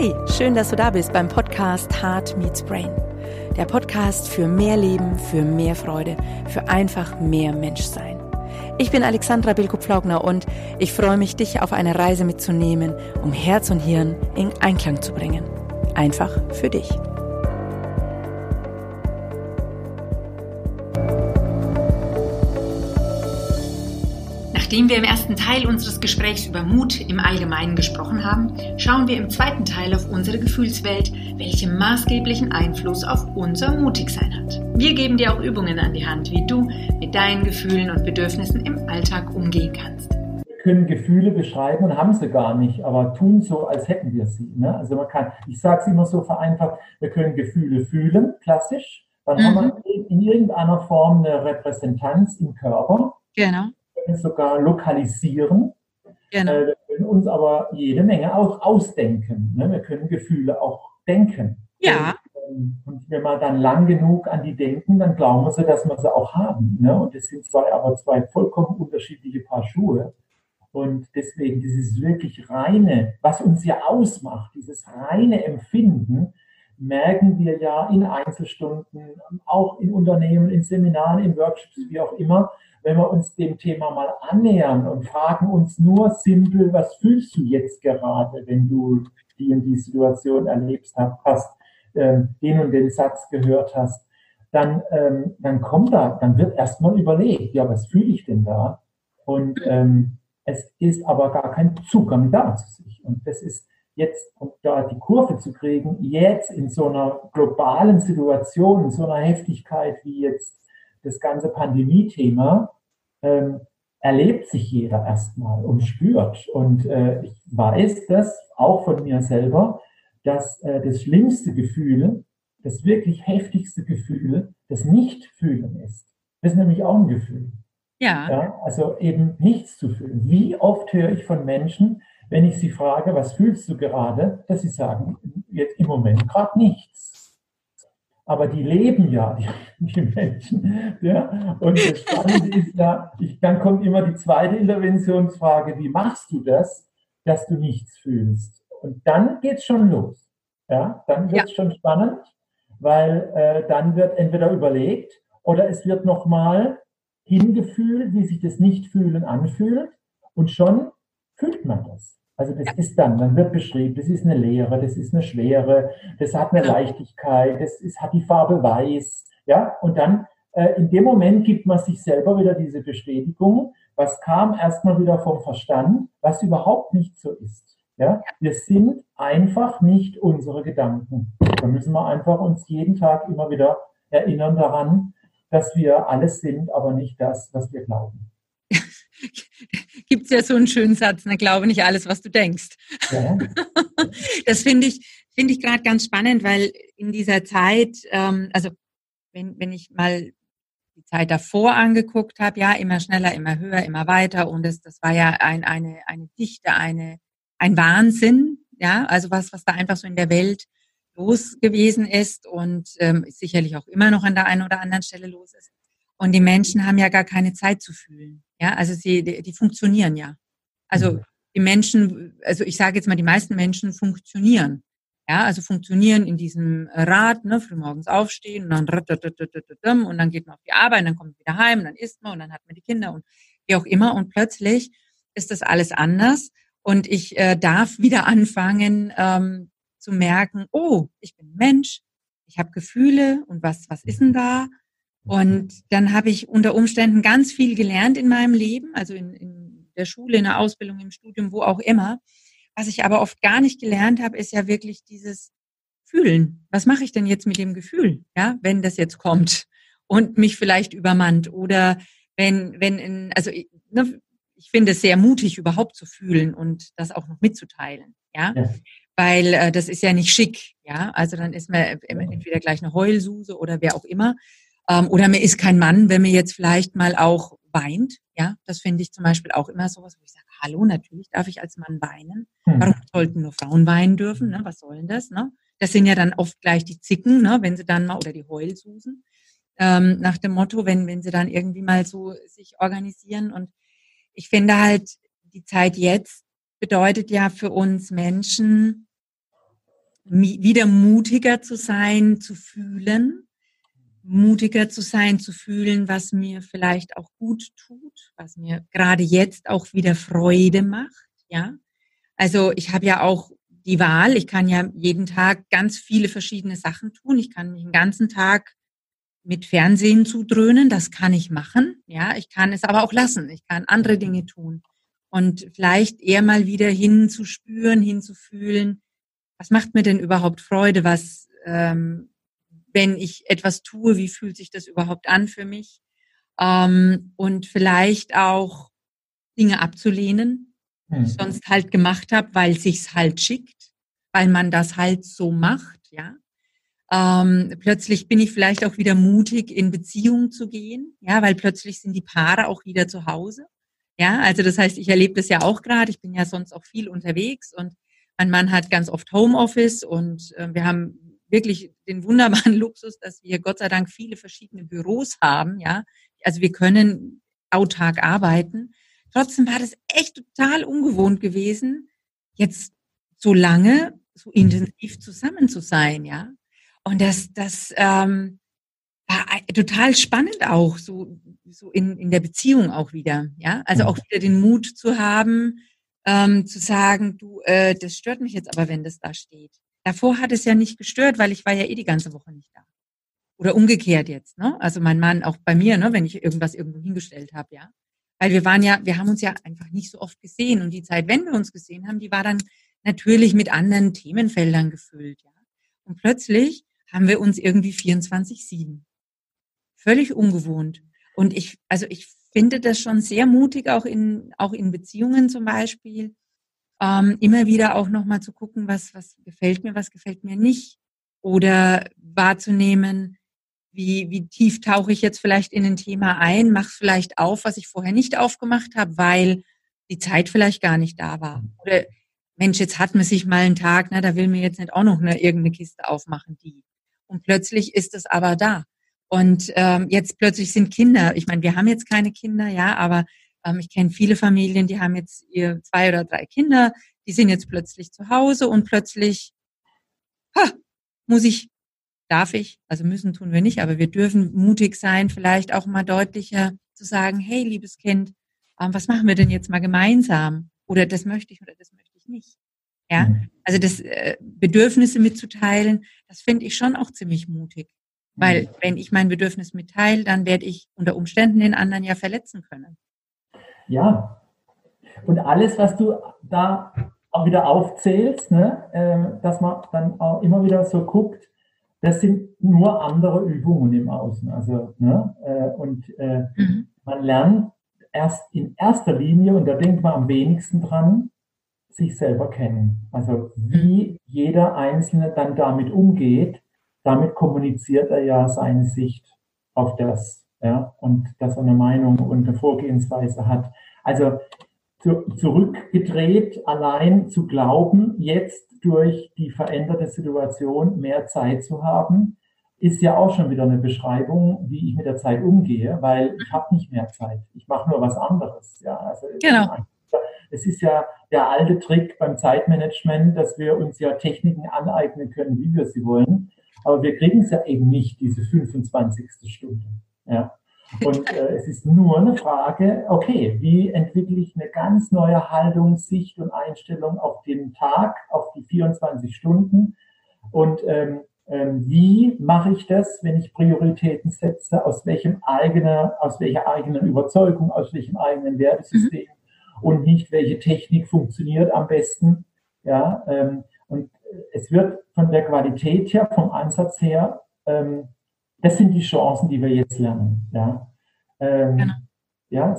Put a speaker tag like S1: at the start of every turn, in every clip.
S1: Hey, schön, dass du da bist beim Podcast Heart Meets Brain. Der Podcast für mehr Leben, für mehr Freude, für einfach mehr Menschsein. Ich bin Alexandra Bilko-Pflaugner und ich freue mich, dich auf eine Reise mitzunehmen, um Herz und Hirn in Einklang zu bringen. Einfach für dich. Nachdem wir im ersten Teil unseres Gesprächs über Mut im Allgemeinen gesprochen haben, schauen wir im zweiten Teil auf unsere Gefühlswelt, welche maßgeblichen Einfluss auf unser Mutigsein hat. Wir geben dir auch Übungen an die Hand, wie du mit deinen Gefühlen und Bedürfnissen im Alltag umgehen kannst.
S2: Wir können Gefühle beschreiben und haben sie gar nicht, aber tun so, als hätten wir sie. Ne? Also man kann, ich sage es immer so vereinfacht, wir können Gefühle fühlen, klassisch, dann mhm. haben wir in irgendeiner Form eine Repräsentanz im Körper.
S1: Genau
S2: sogar lokalisieren.
S1: Genau. Äh,
S2: wir können uns aber jede Menge auch ausdenken. Ne? Wir können Gefühle auch denken.
S1: Ja.
S2: Und, ähm, und, wenn wir dann lang genug an die denken, dann glauben wir sie, dass wir sie auch haben. Ne? Und das sind zwei, aber zwei vollkommen unterschiedliche Paar Schuhe. Und deswegen dieses wirklich reine, was uns ja ausmacht, dieses reine Empfinden, merken wir ja in Einzelstunden, auch in Unternehmen, in Seminaren, in Workshops, wie auch immer, wenn wir uns dem Thema mal annähern und fragen uns nur simpel, was fühlst du jetzt gerade, wenn du die und die Situation erlebst hast, ähm, den und den Satz gehört hast, dann, ähm, dann kommt da, dann wird erstmal überlegt, ja, was fühle ich denn da? Und ähm, es ist aber gar kein Zugang da zu sich. Und das ist jetzt, um da die Kurve zu kriegen, jetzt in so einer globalen Situation, in so einer Heftigkeit wie jetzt das ganze Pandemie-Thema ähm, erlebt sich jeder erstmal und spürt. Und äh, ich weiß das auch von mir selber, dass äh, das schlimmste Gefühl, das wirklich heftigste Gefühl, das Nicht-Fühlen ist. Das ist nämlich auch ein Gefühl.
S1: Ja.
S2: ja. Also eben nichts zu fühlen. Wie oft höre ich von Menschen, wenn ich sie frage, was fühlst du gerade, dass sie sagen, jetzt im Moment gerade nichts aber die leben ja, die, die Menschen. Ja? Und das Spannende ist ja, ich, dann kommt immer die zweite Interventionsfrage, wie machst du das, dass du nichts fühlst? Und dann geht es schon los. Ja? Dann wird es ja. schon spannend, weil äh, dann wird entweder überlegt oder es wird nochmal hingefühlt, wie sich das Nichtfühlen anfühlt und schon fühlt man das. Also das ist dann, dann wird beschrieben, das ist eine Leere, das ist eine Schwere, das hat eine Leichtigkeit, das ist, hat die Farbe weiß, ja, und dann äh, in dem Moment gibt man sich selber wieder diese Bestätigung, was kam erstmal wieder vom Verstand, was überhaupt nicht so ist. Ja, wir sind einfach nicht unsere Gedanken. Da müssen wir einfach uns jeden Tag immer wieder erinnern daran, dass wir alles sind, aber nicht das, was wir glauben.
S1: gibt es ja so einen schönen Satz, ne, glaube nicht alles, was du denkst. Ja. Das finde ich, finde ich gerade ganz spannend, weil in dieser Zeit, ähm, also wenn, wenn ich mal die Zeit davor angeguckt habe, ja, immer schneller, immer höher, immer weiter und das, das war ja ein, eine, eine Dichte, eine, ein Wahnsinn, ja, also was, was da einfach so in der Welt los gewesen ist und ähm, sicherlich auch immer noch an der einen oder anderen Stelle los ist. Und die Menschen haben ja gar keine Zeit zu fühlen. Ja, also sie, die, die funktionieren ja. Also mhm. die Menschen, also ich sage jetzt mal, die meisten Menschen funktionieren. Ja, also funktionieren in diesem Rad, ne, frühmorgens aufstehen und dann und dann geht man auf die Arbeit, und dann kommt man wieder heim, und dann isst man und dann hat man die Kinder und wie auch immer und plötzlich ist das alles anders und ich äh, darf wieder anfangen ähm, zu merken, oh, ich bin Mensch, ich habe Gefühle und was was ist denn da und dann habe ich unter Umständen ganz viel gelernt in meinem Leben, also in, in der Schule, in der Ausbildung, im Studium, wo auch immer. Was ich aber oft gar nicht gelernt habe, ist ja wirklich dieses Fühlen. Was mache ich denn jetzt mit dem Gefühl, ja, wenn das jetzt kommt und mich vielleicht übermannt oder wenn, wenn, in, also ne, ich finde es sehr mutig, überhaupt zu fühlen und das auch noch mitzuteilen, ja. ja. Weil äh, das ist ja nicht schick, ja. Also dann ist man entweder gleich eine Heulsuse oder wer auch immer. Ähm, oder mir ist kein Mann, wenn mir jetzt vielleicht mal auch weint. Ja, das finde ich zum Beispiel auch immer sowas, wo ich sage, hallo, natürlich darf ich als Mann weinen. Hm. Warum sollten nur Frauen weinen dürfen? Ne? Was soll denn das? Ne? Das sind ja dann oft gleich die Zicken, ne? wenn sie dann mal, oder die Heulsusen, ähm, nach dem Motto, wenn, wenn sie dann irgendwie mal so sich organisieren. Und ich finde halt, die Zeit jetzt bedeutet ja für uns Menschen, wieder mutiger zu sein, zu fühlen, mutiger zu sein, zu fühlen, was mir vielleicht auch gut tut, was mir gerade jetzt auch wieder Freude macht, ja. Also ich habe ja auch die Wahl, ich kann ja jeden Tag ganz viele verschiedene Sachen tun. Ich kann mich den ganzen Tag mit Fernsehen zudröhnen, das kann ich machen, ja. Ich kann es aber auch lassen, ich kann andere Dinge tun und vielleicht eher mal wieder hinzuspüren, hinzufühlen, was macht mir denn überhaupt Freude, was ähm, wenn ich etwas tue, wie fühlt sich das überhaupt an für mich? Ähm, und vielleicht auch Dinge abzulehnen, die ich hm. sonst halt gemacht habe, weil sich's halt schickt, weil man das halt so macht, ja. Ähm, plötzlich bin ich vielleicht auch wieder mutig, in Beziehungen zu gehen, ja, weil plötzlich sind die Paare auch wieder zu Hause. Ja, also das heißt, ich erlebe das ja auch gerade. Ich bin ja sonst auch viel unterwegs und mein Mann hat ganz oft Homeoffice und äh, wir haben wirklich den wunderbaren Luxus, dass wir Gott sei Dank viele verschiedene Büros haben, ja. Also wir können autark arbeiten. Trotzdem war das echt total ungewohnt gewesen, jetzt so lange, so intensiv zusammen zu sein, ja. Und das, das ähm, war total spannend auch, so, so in, in der Beziehung auch wieder, ja. Also auch wieder den Mut zu haben, ähm, zu sagen, du, äh, das stört mich jetzt aber, wenn das da steht. Davor hat es ja nicht gestört, weil ich war ja eh die ganze Woche nicht da. Oder umgekehrt jetzt, ne? Also mein Mann auch bei mir, ne, wenn ich irgendwas irgendwo hingestellt habe, ja. Weil wir waren ja, wir haben uns ja einfach nicht so oft gesehen und die Zeit, wenn wir uns gesehen haben, die war dann natürlich mit anderen Themenfeldern gefüllt, ja. Und plötzlich haben wir uns irgendwie 24-7. Völlig ungewohnt. Und ich, also ich finde das schon sehr mutig, auch in, auch in Beziehungen zum Beispiel, ähm, immer wieder auch nochmal zu gucken, was, was gefällt mir, was gefällt mir nicht. Oder wahrzunehmen, wie, wie tief tauche ich jetzt vielleicht in ein Thema ein, mache vielleicht auf, was ich vorher nicht aufgemacht habe, weil die Zeit vielleicht gar nicht da war. Oder Mensch, jetzt hat man sich mal einen Tag, na, da will mir jetzt nicht auch noch eine, irgendeine Kiste aufmachen, die. Und plötzlich ist es aber da. Und ähm, jetzt plötzlich sind Kinder, ich meine, wir haben jetzt keine Kinder, ja, aber ich kenne viele Familien, die haben jetzt ihr zwei oder drei Kinder, die sind jetzt plötzlich zu Hause und plötzlich ha, muss ich, darf ich, also müssen tun wir nicht, aber wir dürfen mutig sein, vielleicht auch mal deutlicher zu sagen, hey, liebes Kind, ähm, was machen wir denn jetzt mal gemeinsam? Oder das möchte ich oder das möchte ich nicht. Ja, mhm. also das äh, Bedürfnisse mitzuteilen, das finde ich schon auch ziemlich mutig. Weil mhm. wenn ich mein Bedürfnis mitteile, dann werde ich unter Umständen den anderen ja verletzen können.
S2: Ja. Und alles, was du da auch wieder aufzählst, ne, äh, dass man dann auch immer wieder so guckt, das sind nur andere Übungen im Außen. Also, ne, äh, und äh, mhm. man lernt erst in erster Linie, und da denkt man am wenigsten dran, sich selber kennen. Also wie jeder Einzelne dann damit umgeht, damit kommuniziert er ja seine Sicht auf das ja, und dass er eine Meinung und eine Vorgehensweise hat. Also zu, zurückgedreht, allein zu glauben, jetzt durch die veränderte Situation mehr Zeit zu haben, ist ja auch schon wieder eine Beschreibung, wie ich mit der Zeit umgehe, weil ich habe nicht mehr Zeit. Ich mache nur was anderes. Ja, also genau. Es ist ja der alte Trick beim Zeitmanagement, dass wir uns ja Techniken aneignen können, wie wir sie wollen. Aber wir kriegen es ja eben nicht, diese 25. Stunde. Ja. Und äh, es ist nur eine Frage, okay, wie entwickle ich eine ganz neue Haltung, Sicht und Einstellung auf den Tag, auf die 24 Stunden? Und ähm, ähm, wie mache ich das, wenn ich Prioritäten setze? Aus welchem eigenen, aus welcher eigenen Überzeugung, aus welchem eigenen Wertesystem mhm. und nicht welche Technik funktioniert am besten? Ja, ähm, und es wird von der Qualität her, vom Ansatz her, ähm, das sind die Chancen, die wir jetzt lernen. Ja? Ähm, genau. ja,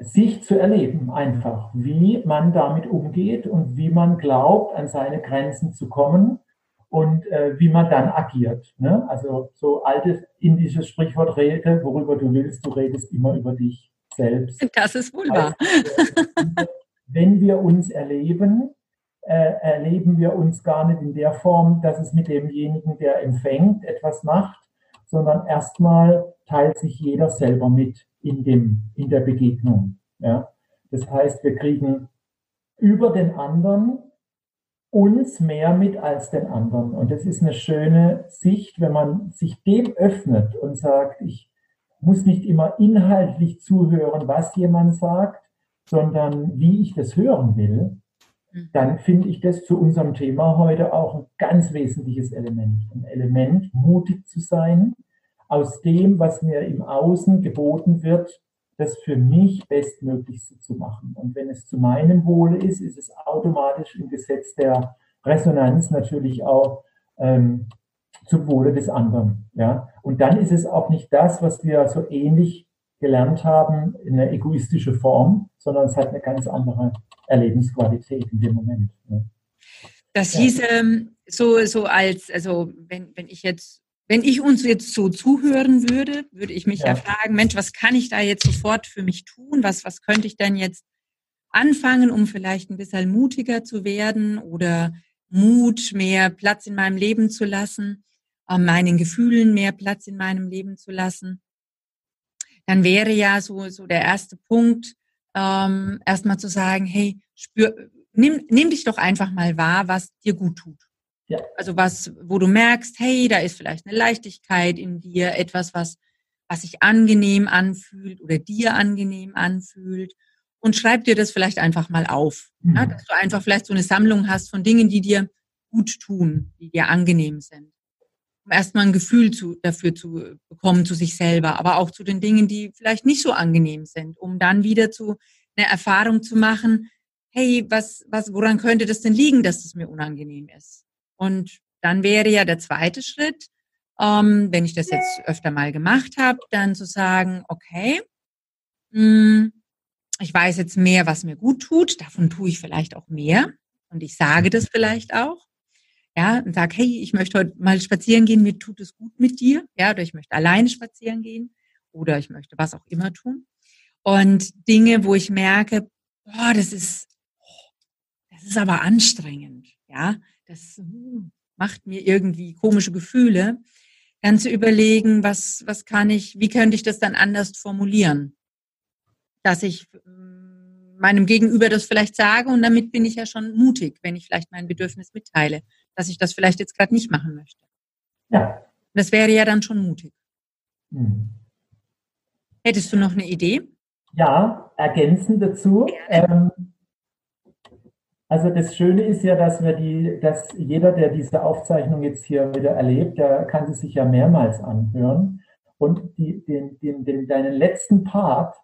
S2: sich zu erleben einfach, wie man damit umgeht und wie man glaubt, an seine Grenzen zu kommen und äh, wie man dann agiert. Ne? Also so altes indisches Sprichwort rede, worüber du willst, du redest immer über dich selbst.
S1: Das ist wohl wahr.
S2: wenn wir uns erleben, äh, erleben wir uns gar nicht in der Form, dass es mit demjenigen, der empfängt, etwas macht, sondern erstmal teilt sich jeder selber mit in, dem, in der Begegnung. Ja? Das heißt, wir kriegen über den anderen uns mehr mit als den anderen. Und das ist eine schöne Sicht, wenn man sich dem öffnet und sagt, ich muss nicht immer inhaltlich zuhören, was jemand sagt, sondern wie ich das hören will. Dann finde ich das zu unserem Thema heute auch ein ganz wesentliches Element. Ein Element, mutig zu sein, aus dem, was mir im Außen geboten wird, das für mich Bestmöglichste zu machen. Und wenn es zu meinem Wohle ist, ist es automatisch im Gesetz der Resonanz natürlich auch ähm, zum Wohle des anderen. Ja? Und dann ist es auch nicht das, was wir so ähnlich gelernt haben, in einer egoistischen Form, sondern es hat eine ganz andere Erlebensqualität in dem Moment. Ne?
S1: Das hieß ähm, so, so als, also wenn, wenn ich jetzt wenn ich uns jetzt so zuhören würde, würde ich mich ja. ja. fragen, Mensch, was kann ich da jetzt sofort für mich tun? Was, was könnte ich denn jetzt anfangen, um vielleicht ein bisschen mutiger zu werden oder Mut, mehr Platz in meinem Leben zu lassen, äh, meinen Gefühlen mehr Platz in meinem Leben zu lassen? Dann wäre ja so, so der erste Punkt, ähm, erstmal zu sagen, hey, spür, nimm, nimm dich doch einfach mal wahr, was dir gut tut. Ja. Also was, wo du merkst, hey, da ist vielleicht eine Leichtigkeit in dir, etwas, was, was sich angenehm anfühlt oder dir angenehm anfühlt. Und schreib dir das vielleicht einfach mal auf. Mhm. Ja, dass du einfach vielleicht so eine Sammlung hast von Dingen, die dir gut tun, die dir angenehm sind. Erstmal ein Gefühl zu, dafür zu bekommen, zu sich selber, aber auch zu den Dingen, die vielleicht nicht so angenehm sind, um dann wieder zu eine Erfahrung zu machen, hey, was, was, woran könnte das denn liegen, dass es das mir unangenehm ist? Und dann wäre ja der zweite Schritt, ähm, wenn ich das jetzt öfter mal gemacht habe, dann zu sagen, okay, mh, hm, ich weiß jetzt mehr, was mir gut tut, davon tue ich vielleicht auch mehr und ich sage das vielleicht auch. Ja, und sage, hey, ich möchte heute mal spazieren gehen, mir tut es gut mit dir, ja, oder ich möchte alleine spazieren gehen oder ich möchte was auch immer tun. Und Dinge, wo ich merke, boah, das ist, das ist aber anstrengend, ja, das hm, macht mir irgendwie komische Gefühle, dann zu überlegen, was, was kann ich, wie könnte ich das dann anders formulieren? Dass ich hm, meinem Gegenüber das vielleicht sage und damit bin ich ja schon mutig, wenn ich vielleicht mein Bedürfnis mitteile, dass ich das vielleicht jetzt gerade nicht machen möchte. Ja. Das wäre ja dann schon mutig. Hm. Hättest du noch eine Idee?
S2: Ja, ergänzend dazu. Ähm, also das Schöne ist ja, dass wir die, dass jeder, der diese Aufzeichnung jetzt hier wieder erlebt, der kann sie sich ja mehrmals anhören. Und die, den, den, den, deinen letzten Part,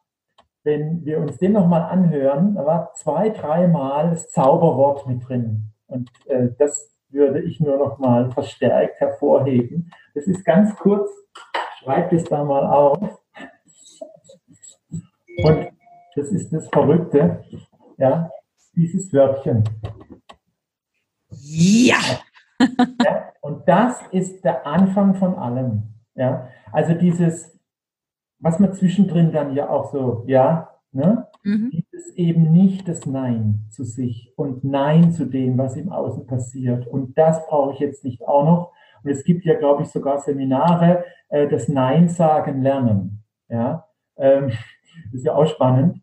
S2: wenn wir uns den nochmal anhören, da war zwei, dreimal das Zauberwort mit drin. Und äh, das würde ich nur nochmal verstärkt hervorheben. Das ist ganz kurz, schreibt es da mal auf. Und das ist das Verrückte. Ja, dieses Wörtchen.
S1: Ja.
S2: ja. Und das ist der Anfang von allem. Ja. Also dieses, was man zwischendrin dann ja auch so, ja, ne? Mhm. Dieses eben nicht das Nein zu sich und Nein zu dem, was im Außen passiert. Und das brauche ich jetzt nicht auch noch. Und es gibt ja, glaube ich, sogar Seminare, äh, das Nein sagen lernen. Ja, ähm, ist ja auch spannend.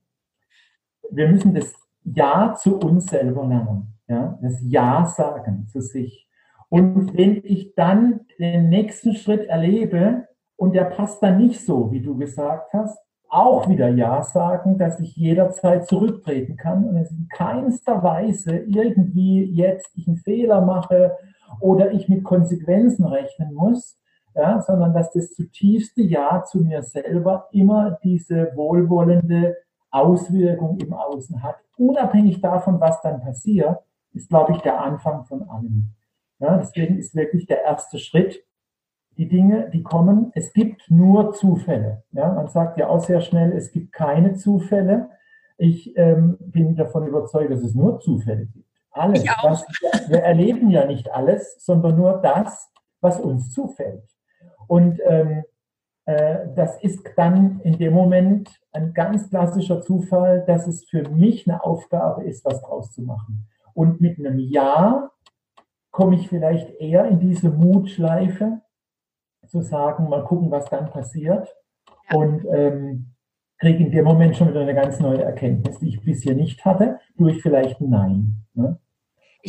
S2: Wir müssen das ja zu uns selber lernen. Ja? Das Ja sagen zu sich. Und wenn ich dann den nächsten Schritt erlebe und der passt dann nicht so, wie du gesagt hast, auch wieder Ja sagen, dass ich jederzeit zurücktreten kann und es in keinster Weise irgendwie jetzt ich einen Fehler mache oder ich mit Konsequenzen rechnen muss, ja, sondern dass das zutiefste Ja zu mir selber immer diese wohlwollende Auswirkung im Außen hat, unabhängig davon, was dann passiert, ist, glaube ich, der Anfang von allem. Ja, deswegen ist wirklich der erste Schritt, die Dinge, die kommen, es gibt nur Zufälle. Ja, man sagt ja auch sehr schnell, es gibt keine Zufälle. Ich ähm, bin davon überzeugt, dass es nur Zufälle gibt. Alles. Was, wir erleben ja nicht alles, sondern nur das, was uns zufällt. Und ähm, äh, das ist dann in dem Moment ein ganz klassischer Zufall, dass es für mich eine Aufgabe ist, was draus zu machen. Und mit einem Ja komme ich vielleicht eher in diese Mutschleife, zu sagen, mal gucken, was dann passiert. Ja. Und ähm, kriege in dem Moment schon wieder eine ganz neue Erkenntnis, die ich bisher nicht hatte, durch vielleicht ein Nein. Ne?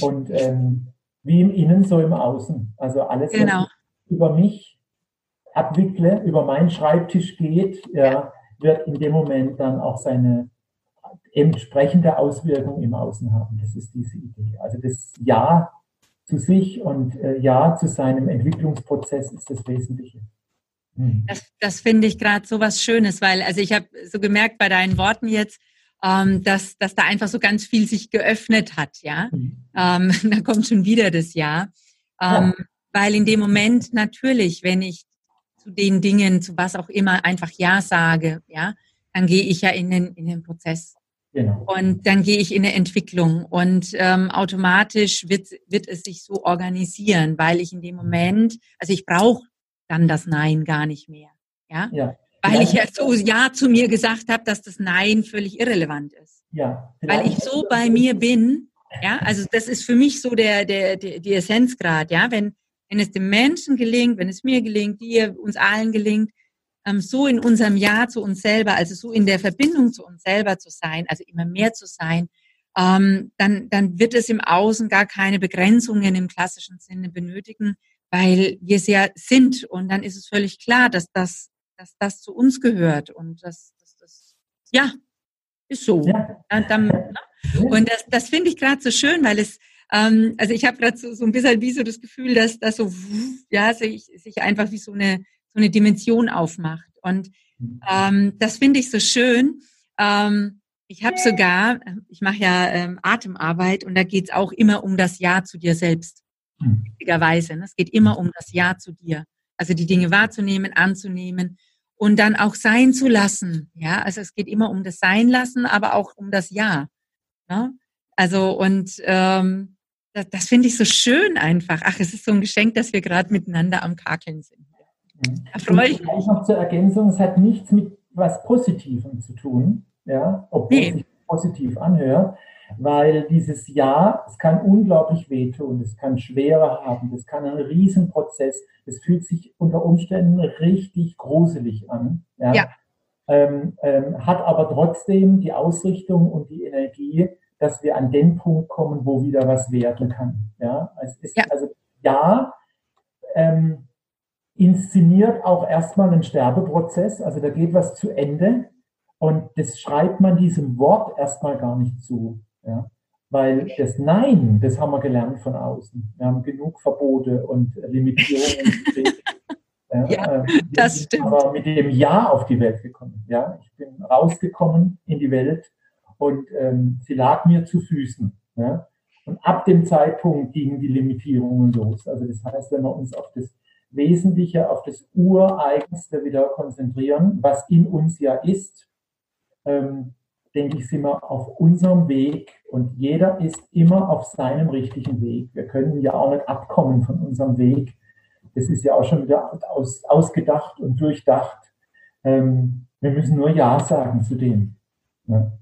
S2: und ähm, wie im Innen, so im Außen. Also alles,
S1: genau.
S2: was ich über mich abwickle, über meinen Schreibtisch geht, ja, wird in dem Moment dann auch seine entsprechende Auswirkung im Außen haben. Das ist diese Idee. Also das Ja zu sich und äh, Ja zu seinem Entwicklungsprozess ist das Wesentliche.
S1: Hm. Das, das finde ich gerade so was Schönes, weil also ich habe so gemerkt bei deinen Worten jetzt, ähm, dass, dass da einfach so ganz viel sich geöffnet hat, ja. Mhm. Ähm, da kommt schon wieder das Ja. Ähm, ja. Weil in dem Moment natürlich, wenn ich zu den Dingen, zu was auch immer, einfach Ja sage, ja, dann gehe ich ja in den, in den Prozess. Genau. Und dann gehe ich in eine Entwicklung und ähm, automatisch wird, wird es sich so organisieren, weil ich in dem Moment, also ich brauche dann das Nein gar nicht mehr. Ja. ja. Weil ja. ich ja so Ja zu mir gesagt habe, dass das Nein völlig irrelevant ist. Ja. Weil ich so bei mir bin, ja, also das ist für mich so der, der, der die Essenzgrad, ja, wenn, wenn es dem Menschen gelingt, wenn es mir gelingt, dir, uns allen gelingt, so in unserem Ja zu uns selber, also so in der Verbindung zu uns selber zu sein, also immer mehr zu sein, ähm, dann, dann wird es im Außen gar keine Begrenzungen im klassischen Sinne benötigen, weil wir es ja sind. Und dann ist es völlig klar, dass das, dass das zu uns gehört und dass, dass das, ja, ist so. Ne? Und das, das finde ich gerade so schön, weil es, ähm, also ich habe gerade so, so ein bisschen wie so das Gefühl, dass das so, ja, sich, sich einfach wie so eine, so eine Dimension aufmacht. Und mhm. ähm, das finde ich so schön. Ähm, ich habe sogar, ich mache ja ähm, Atemarbeit und da geht es auch immer um das Ja zu dir selbst. Mhm. Wichtigerweise. Ne? Es geht immer um das Ja zu dir. Also die Dinge wahrzunehmen, anzunehmen und dann auch sein zu lassen. Ja, also es geht immer um das Sein lassen, aber auch um das Ja. Ne? Also und ähm, das, das finde ich so schön einfach. Ach, es ist so ein Geschenk, dass wir gerade miteinander am Kakeln sind.
S2: Freue ich mich. noch zur Ergänzung, es hat nichts mit was Positivem zu tun, ja, obwohl nee. es sich positiv anhört, weil dieses Ja, es kann unglaublich wehtun, es kann Schwere haben, es kann ein Riesenprozess, es fühlt sich unter Umständen richtig gruselig an. Ja. ja. Ähm, ähm, hat aber trotzdem die Ausrichtung und die Energie, dass wir an den Punkt kommen, wo wieder was werden kann. Ja, es ist ja. also ja, ähm, inszeniert auch erstmal einen Sterbeprozess, also da geht was zu Ende und das schreibt man diesem Wort erstmal gar nicht zu. Ja? Weil das Nein, das haben wir gelernt von außen. Wir haben genug Verbote und Limitierungen. ja,
S1: ja, äh, das stimmt.
S2: Aber mit dem Ja auf die Welt gekommen. Ja? Ich bin rausgekommen in die Welt und ähm, sie lag mir zu Füßen. Ja? Und ab dem Zeitpunkt gingen die Limitierungen los. Also das heißt, wenn wir uns auf das Wesentliche, auf das Ureigenste wieder konzentrieren, was in uns ja ist, ähm, denke ich, sind wir auf unserem Weg und jeder ist immer auf seinem richtigen Weg. Wir können ja auch nicht abkommen von unserem Weg. Das ist ja auch schon wieder aus, ausgedacht und durchdacht. Ähm, wir müssen nur Ja sagen zu dem. Ja.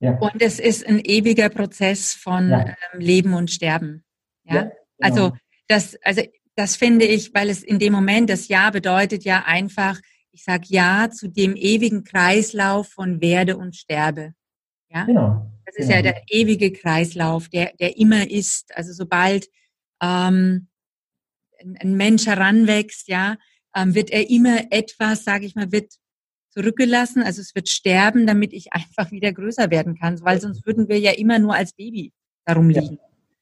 S1: Ja. Und es ist ein ewiger Prozess von ja. ähm, Leben und Sterben. Ja, ja genau. also das, also das finde ich, weil es in dem Moment das Ja bedeutet ja einfach, ich sage Ja zu dem ewigen Kreislauf von Werde und Sterbe. Ja, genau. Das ist genau. ja der ewige Kreislauf, der der immer ist. Also sobald ähm, ein Mensch heranwächst, ja, ähm, wird er immer etwas, sage ich mal, wird zurückgelassen. Also es wird sterben, damit ich einfach wieder größer werden kann, weil sonst würden wir ja immer nur als Baby darum liegen.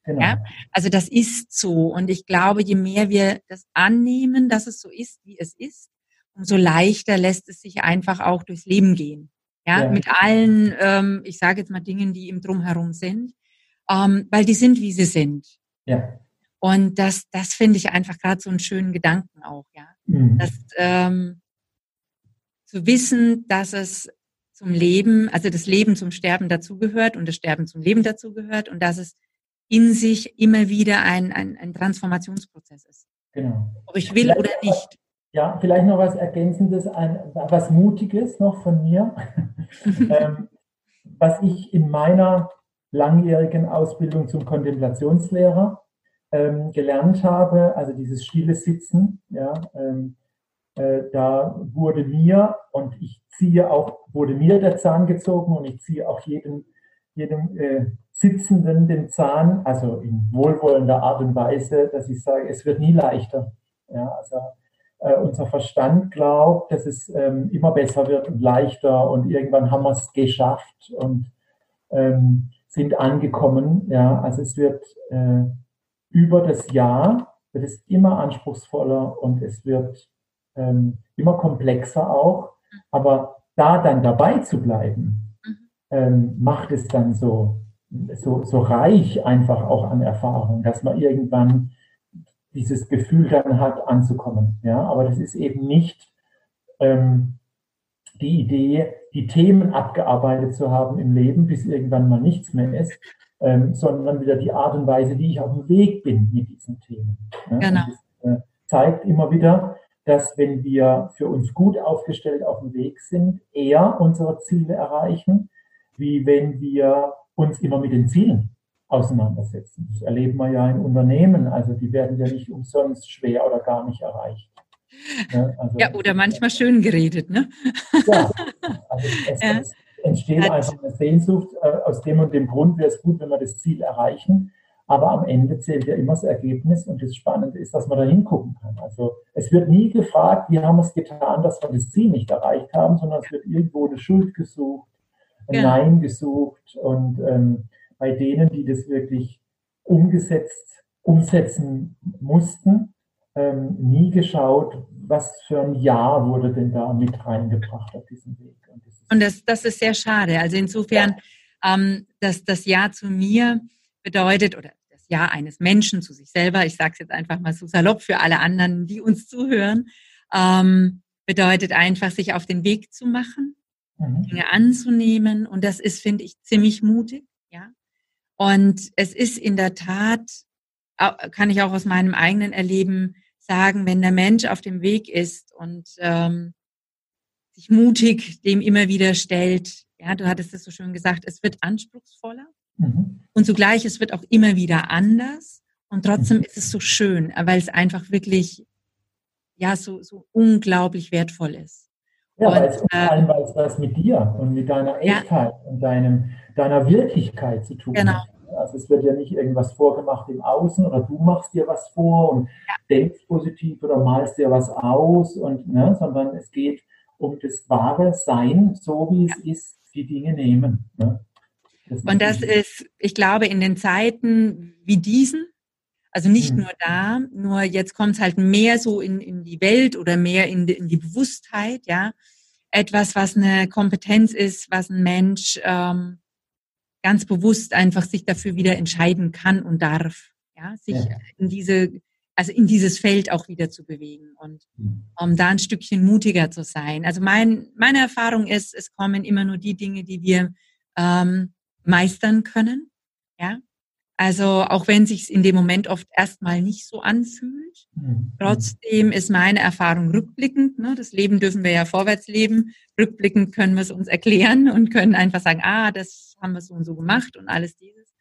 S1: Ja, genau. ja? Also das ist so. Und ich glaube, je mehr wir das annehmen, dass es so ist, wie es ist, umso leichter lässt es sich einfach auch durchs Leben gehen. Ja, ja. mit allen, ähm, ich sage jetzt mal Dingen, die im Drumherum sind, ähm, weil die sind, wie sie sind. Ja. Und das, das finde ich einfach gerade so einen schönen Gedanken auch, ja. Mhm. Dass, ähm, zu wissen, dass es zum Leben, also das Leben zum Sterben dazugehört und das Sterben zum Leben dazugehört und dass es in sich immer wieder ein, ein, ein Transformationsprozess ist. Genau. Ob ich will vielleicht oder nicht.
S2: Ja, vielleicht noch was Ergänzendes, ein, was Mutiges noch von mir. ähm, was ich in meiner langjährigen Ausbildung zum Kontemplationslehrer ähm, gelernt habe, also dieses stille Sitzen, ja, ähm, äh, da wurde mir, und ich ziehe auch, wurde mir der Zahn gezogen und ich ziehe auch jedem, jedem äh, Sitzenden den Zahn, also in wohlwollender Art und Weise, dass ich sage, es wird nie leichter. Ja, also äh, unser Verstand glaubt, dass es ähm, immer besser wird und leichter und irgendwann haben wir es geschafft und ähm, sind angekommen. Ja, also es wird äh, über das Jahr wird es immer anspruchsvoller und es wird ähm, immer komplexer auch. Aber da dann dabei zu bleiben, mhm. ähm, macht es dann so, so, so reich einfach auch an Erfahrung, dass man irgendwann dieses Gefühl dann hat, anzukommen. Ja, aber das ist eben nicht ähm, die Idee, die Themen abgearbeitet zu haben im Leben, bis irgendwann mal nichts mehr ist, ähm, sondern wieder die Art und Weise, wie ich auf dem Weg bin mit diesen Themen. Ja? Genau. Das, äh, zeigt immer wieder, dass wenn wir für uns gut aufgestellt auf dem Weg sind, eher unsere Ziele erreichen, wie wenn wir uns immer mit den Zielen auseinandersetzen. Das erleben wir ja in Unternehmen. Also die werden ja nicht umsonst schwer oder gar nicht erreicht.
S1: Ja, also, ja oder manchmal schön geredet, ne? Ja,
S2: also es, ja. entsteht einfach eine Sehnsucht. Äh, aus dem und dem Grund wäre es gut, wenn wir das Ziel erreichen. Aber am Ende zählt ja immer das Ergebnis und das Spannende ist, dass man da hingucken kann. Also es wird nie gefragt, wie haben wir es getan, dass wir das Ziel nicht erreicht haben, sondern es wird irgendwo eine Schuld gesucht, ja. Nein gesucht und ähm, bei denen, die das wirklich umgesetzt, umsetzen mussten, ähm, nie geschaut, was für ein Jahr wurde denn da mit reingebracht auf diesem Weg.
S1: Und das, und das, das ist sehr schade. Also insofern, ja. ähm, dass das Ja zu mir bedeutet oder das Ja eines Menschen zu sich selber, ich sage es jetzt einfach mal so salopp für alle anderen, die uns zuhören, ähm, bedeutet einfach, sich auf den Weg zu machen, mhm. Dinge anzunehmen. Und das ist, finde ich, ziemlich mutig. Ja, und es ist in der Tat, kann ich auch aus meinem eigenen Erleben sagen, wenn der Mensch auf dem Weg ist und ähm, sich mutig dem immer wieder stellt, ja, du hattest es so schön gesagt, es wird anspruchsvoller mhm. und zugleich es wird auch immer wieder anders und trotzdem mhm. ist es so schön, weil es einfach wirklich ja so, so unglaublich wertvoll ist.
S2: Ja, weil es vor allem weil es was mit dir und mit deiner Echtheit ja. und deinem deiner Wirklichkeit zu tun genau. hat. Also es wird ja nicht irgendwas vorgemacht im Außen oder du machst dir was vor und ja. denkst positiv oder malst dir was aus und ne, sondern es geht um das wahre Sein, so wie es ist, die Dinge nehmen. Ne?
S1: Das und das ist, ich glaube, in den Zeiten wie diesen, also nicht hm. nur da, nur jetzt kommt es halt mehr so in, in die Welt oder mehr in die, in die Bewusstheit, ja. Etwas, was eine Kompetenz ist, was ein Mensch ähm, ganz bewusst einfach sich dafür wieder entscheiden kann und darf, ja, sich ja. in diese, also in dieses Feld auch wieder zu bewegen und mhm. um da ein Stückchen mutiger zu sein. Also mein, meine Erfahrung ist, es kommen immer nur die Dinge, die wir ähm, meistern können, ja. Also auch wenn sich in dem Moment oft erstmal nicht so anfühlt, mhm. trotzdem ist meine Erfahrung rückblickend. Ne, das Leben dürfen wir ja vorwärts leben. Rückblickend können wir es uns erklären und können einfach sagen, ah, das haben wir so und so gemacht und alles dieses.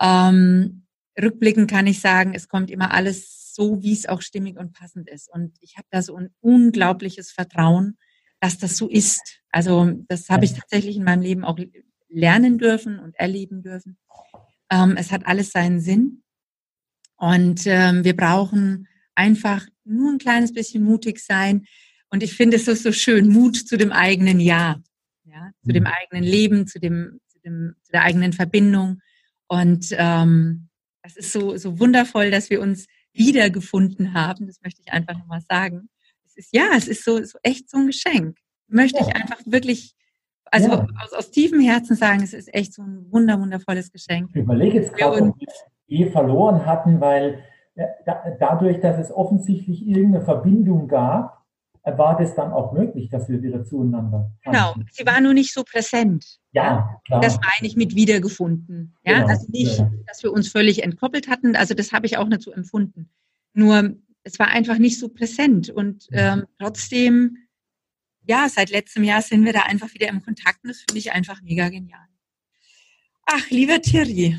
S1: Ähm, rückblickend kann ich sagen, es kommt immer alles so, wie es auch stimmig und passend ist. Und ich habe da so ein unglaubliches Vertrauen, dass das so ist. Also das habe ich tatsächlich in meinem Leben auch lernen dürfen und erleben dürfen. Ähm, es hat alles seinen Sinn. Und ähm, wir brauchen einfach nur ein kleines bisschen mutig sein. Und ich finde es so, so schön, Mut zu dem eigenen Ja, ja, zu dem mhm. eigenen Leben, zu dem, zu dem, zu der eigenen Verbindung. Und ähm, es ist so, so wundervoll, dass wir uns wiedergefunden haben. Das möchte ich einfach nochmal sagen. Es ist, ja, es ist so, so echt so ein Geschenk. Möchte ja. ich einfach wirklich also ja. aus, aus, tiefem Herzen sagen, es ist echt so ein wunder, wundervolles Geschenk.
S2: Ich überlege jetzt gerade, ob wir es je verloren hatten, weil da, dadurch, dass es offensichtlich irgendeine Verbindung gab, war das dann auch möglich, dass wir wieder zueinander.
S1: Genau, sie war nur nicht so präsent. Ja, klar. Das meine ich mit wiedergefunden. Ja, genau. also nicht, ja. dass wir uns völlig entkoppelt hatten. Also das habe ich auch nicht so empfunden. Nur es war einfach nicht so präsent und ähm, trotzdem ja, seit letztem Jahr sind wir da einfach wieder im Kontakt und das finde ich einfach mega genial. Ach, lieber Thierry.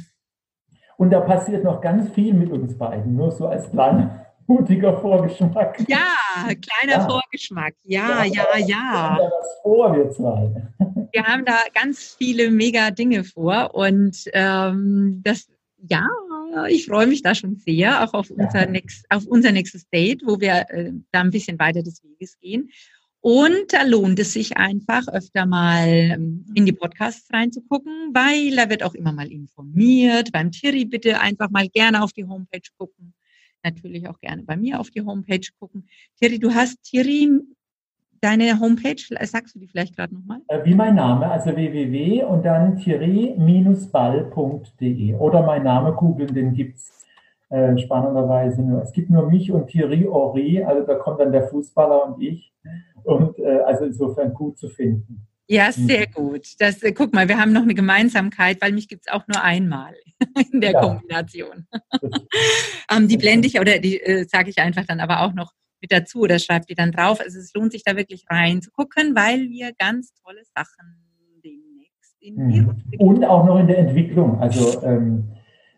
S2: Und da passiert noch ganz viel mit uns beiden, nur so als kleiner, mutiger Vorgeschmack.
S1: Ja, kleiner ja. Vorgeschmack. Ja, ja, ja. ja.
S2: Was vor, wir zwei.
S1: wir haben da ganz viele mega Dinge vor und ähm, das, ja, ich freue mich da schon sehr, auch auf unser, ja. next, auf unser nächstes Date, wo wir äh, da ein bisschen weiter des Weges gehen. Und da lohnt es sich einfach, öfter mal ähm, in die Podcasts reinzugucken, weil da wird auch immer mal informiert. Beim Thierry bitte einfach mal gerne auf die Homepage gucken. Natürlich auch gerne bei mir auf die Homepage gucken. Thierry, du hast Thierry, deine Homepage, sagst du die vielleicht gerade nochmal?
S2: Äh, wie mein Name, also www und dann thierry-ball.de oder mein Name googeln, den gibt's äh, spannenderweise nur. Es gibt nur mich und Thierry Ori, also da kommt dann der Fußballer und ich. Und äh, also insofern gut zu finden.
S1: Ja, mhm. sehr gut. Das, äh, guck mal, wir haben noch eine Gemeinsamkeit, weil mich gibt es auch nur einmal in der ja. Kombination. ähm, die blende ich oder die äh, sage ich einfach dann aber auch noch mit dazu oder schreibe die dann drauf. Also es lohnt sich da wirklich reinzugucken, weil wir ganz tolle Sachen demnächst in die
S2: mhm. Und auch noch in der Entwicklung. Also ähm,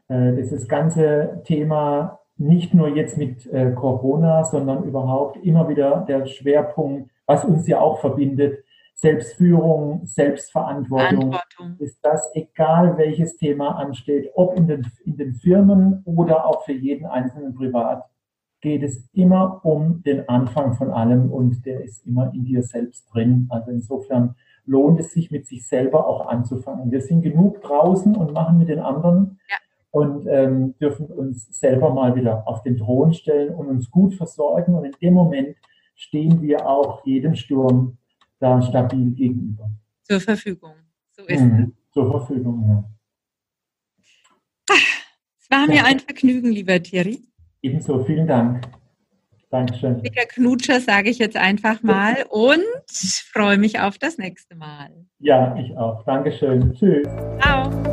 S2: äh, dieses ganze Thema nicht nur jetzt mit äh, Corona, sondern überhaupt immer wieder der Schwerpunkt, was uns ja auch verbindet, Selbstführung, Selbstverantwortung. Ist das egal, welches Thema ansteht, ob in den, in den Firmen oder auch für jeden Einzelnen privat, geht es immer um den Anfang von allem und der ist immer in dir selbst drin. Also insofern lohnt es sich, mit sich selber auch anzufangen. Wir sind genug draußen und machen mit den anderen. Ja und ähm, dürfen uns selber mal wieder auf den Thron stellen und uns gut versorgen. Und in dem Moment stehen wir auch jedem Sturm da stabil gegenüber.
S1: Zur Verfügung. So ist mhm.
S2: es. Zur Verfügung, ja.
S1: Es war mir ein Vergnügen, lieber Thierry.
S2: Ebenso, vielen Dank. Dankeschön.
S1: Dicker Knutscher sage ich jetzt einfach mal und freue mich auf das nächste Mal.
S2: Ja, ich auch. Dankeschön. Tschüss.
S1: Ciao.